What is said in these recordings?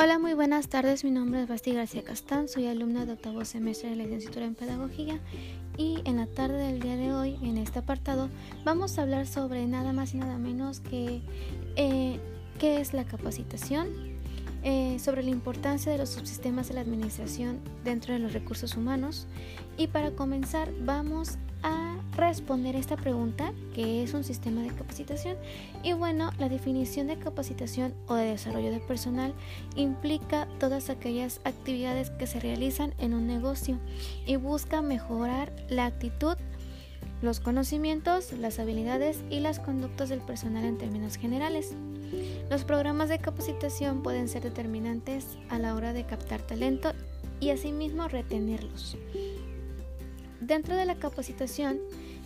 Hola, muy buenas tardes. Mi nombre es Basti García Castán. Soy alumna de octavo semestre de la licenciatura en Pedagogía y en la tarde del día de hoy, en este apartado, vamos a hablar sobre nada más y nada menos que eh, qué es la capacitación, eh, sobre la importancia de los subsistemas de la administración dentro de los recursos humanos y para comenzar vamos responder esta pregunta, que es un sistema de capacitación. Y bueno, la definición de capacitación o de desarrollo de personal implica todas aquellas actividades que se realizan en un negocio y busca mejorar la actitud, los conocimientos, las habilidades y las conductas del personal en términos generales. Los programas de capacitación pueden ser determinantes a la hora de captar talento y asimismo retenerlos. Dentro de la capacitación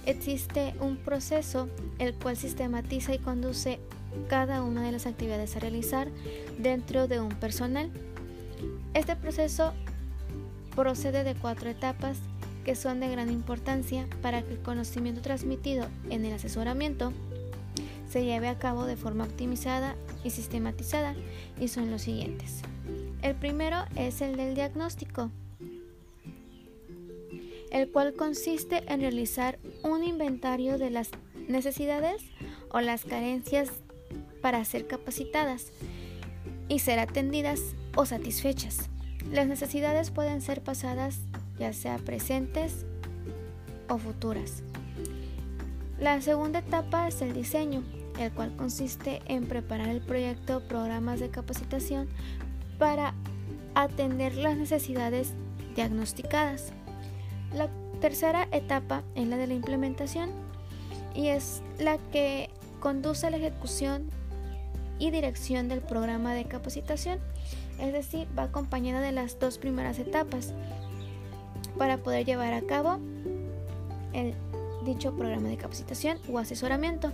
existe un proceso el cual sistematiza y conduce cada una de las actividades a realizar dentro de un personal. Este proceso procede de cuatro etapas que son de gran importancia para que el conocimiento transmitido en el asesoramiento se lleve a cabo de forma optimizada y sistematizada y son los siguientes. El primero es el del diagnóstico el cual consiste en realizar un inventario de las necesidades o las carencias para ser capacitadas y ser atendidas o satisfechas. Las necesidades pueden ser pasadas ya sea presentes o futuras. La segunda etapa es el diseño, el cual consiste en preparar el proyecto o programas de capacitación para atender las necesidades diagnosticadas. La tercera etapa es la de la implementación y es la que conduce a la ejecución y dirección del programa de capacitación, es decir, va acompañada de las dos primeras etapas para poder llevar a cabo el dicho programa de capacitación o asesoramiento.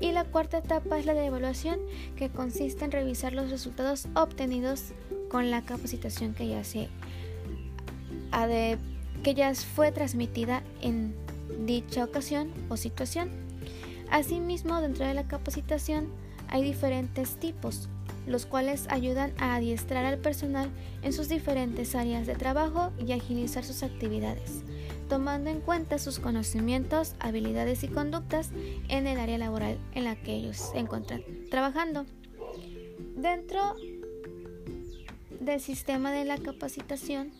Y la cuarta etapa es la de evaluación, que consiste en revisar los resultados obtenidos con la capacitación que ya se ha de que ya fue transmitida en dicha ocasión o situación. Asimismo, dentro de la capacitación hay diferentes tipos, los cuales ayudan a adiestrar al personal en sus diferentes áreas de trabajo y agilizar sus actividades, tomando en cuenta sus conocimientos, habilidades y conductas en el área laboral en la que ellos se encuentran trabajando. Dentro del sistema de la capacitación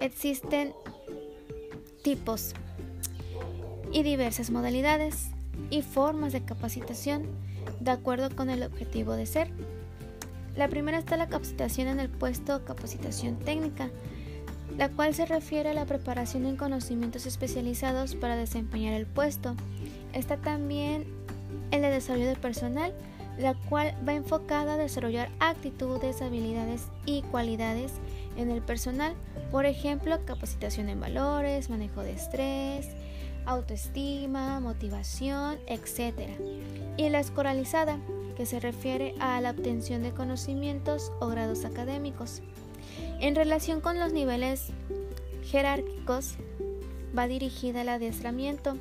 Existen tipos y diversas modalidades y formas de capacitación de acuerdo con el objetivo de ser. La primera está la capacitación en el puesto capacitación técnica, la cual se refiere a la preparación en conocimientos especializados para desempeñar el puesto. Está también el de desarrollo de personal, la cual va enfocada a desarrollar actitudes, habilidades y cualidades en el personal, por ejemplo, capacitación en valores, manejo de estrés, autoestima, motivación, etc. Y la escoralizada, que se refiere a la obtención de conocimientos o grados académicos. En relación con los niveles jerárquicos, va dirigida al adiestramiento,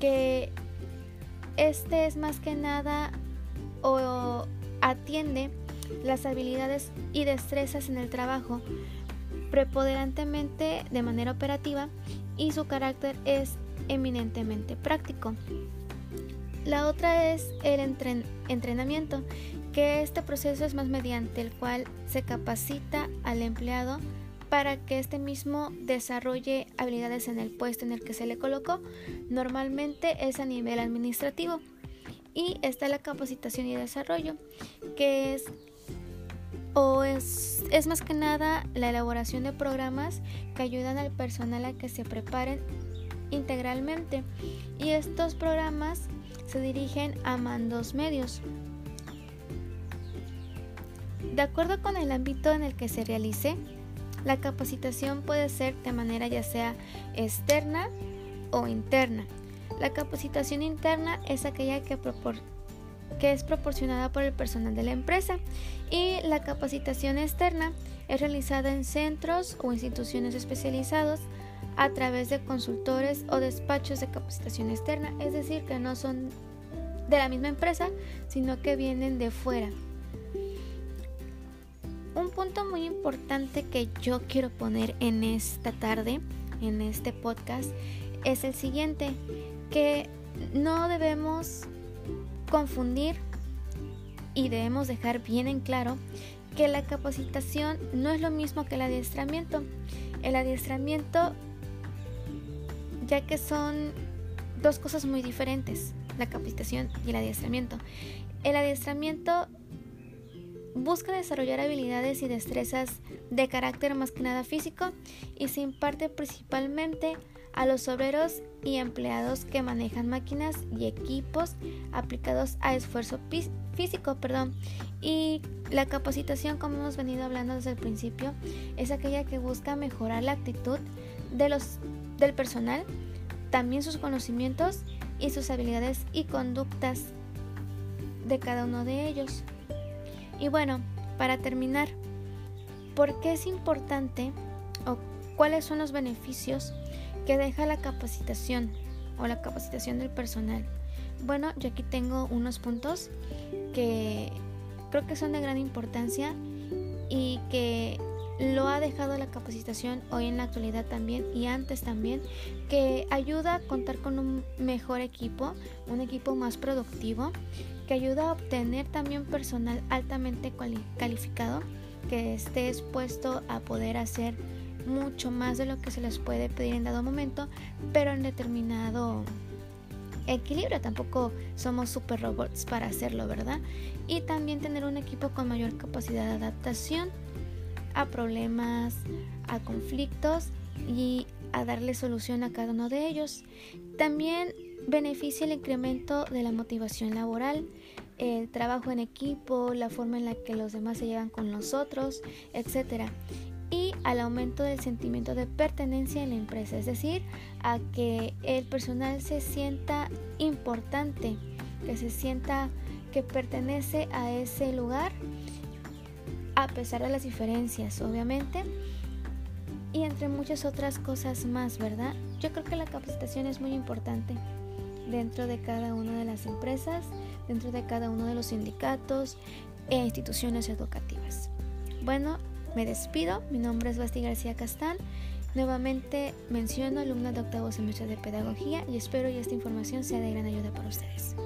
que este es más que nada o atiende las habilidades y destrezas en el trabajo preponderantemente de manera operativa y su carácter es eminentemente práctico. La otra es el entrenamiento, que este proceso es más mediante el cual se capacita al empleado para que éste mismo desarrolle habilidades en el puesto en el que se le colocó. Normalmente es a nivel administrativo. Y está la capacitación y desarrollo, que es o es, es, más que nada la elaboración de programas que ayudan al personal a que se preparen integralmente y estos programas se dirigen a mandos medios. De acuerdo con el ámbito en el que se realice, la capacitación puede ser de manera ya sea externa o interna. La capacitación interna es aquella que, es proporcionada por el personal de la empresa y la capacitación externa es realizada en centros o instituciones especializados a través de consultores o despachos de capacitación externa, es decir, que no son de la misma empresa, sino que vienen de fuera. punto muy importante que yo quiero poner en esta tarde, en este podcast, es el siguiente, que no debemos confundir y debemos dejar bien en claro que la capacitación no es lo mismo que el adiestramiento. El adiestramiento, ya que son dos cosas muy diferentes, la capacitación y el adiestramiento. El adiestramiento busca desarrollar habilidades y destrezas de carácter más que nada físico y se imparte principalmente a los obreros y empleados que manejan máquinas y equipos aplicados a esfuerzo físico, perdón. Y la capacitación, como hemos venido hablando desde el principio, es aquella que busca mejorar la actitud de los, del personal, también sus conocimientos y sus habilidades y conductas de cada uno de ellos. Y bueno, para terminar, ¿por qué es importante o cuáles son los beneficios que deja la capacitación o la capacitación del personal? Bueno, yo aquí tengo unos puntos que creo que son de gran importancia y que lo ha dejado la capacitación hoy en la actualidad también y antes también, que ayuda a contar con un mejor equipo, un equipo más productivo, que ayuda a obtener también personal altamente calificado que esté expuesto a poder hacer mucho más de lo que se les puede pedir en dado momento, pero en determinado equilibrio. Tampoco somos super robots para hacerlo, ¿verdad? Y también tener un equipo con mayor capacidad de adaptación a problemas, a conflictos y a darle solución a cada uno de ellos. También beneficia el incremento de la motivación laboral, el trabajo en equipo, la forma en la que los demás se llevan con nosotros, etc. Al aumento del sentimiento de pertenencia en la empresa, es decir, a que el personal se sienta importante, que se sienta que pertenece a ese lugar, a pesar de las diferencias, obviamente, y entre muchas otras cosas más, ¿verdad? Yo creo que la capacitación es muy importante dentro de cada una de las empresas, dentro de cada uno de los sindicatos e instituciones educativas. Bueno, me despido. Mi nombre es Basti García Castán. Nuevamente menciono alumna de octavo semestre de pedagogía y espero que esta información sea de gran ayuda para ustedes.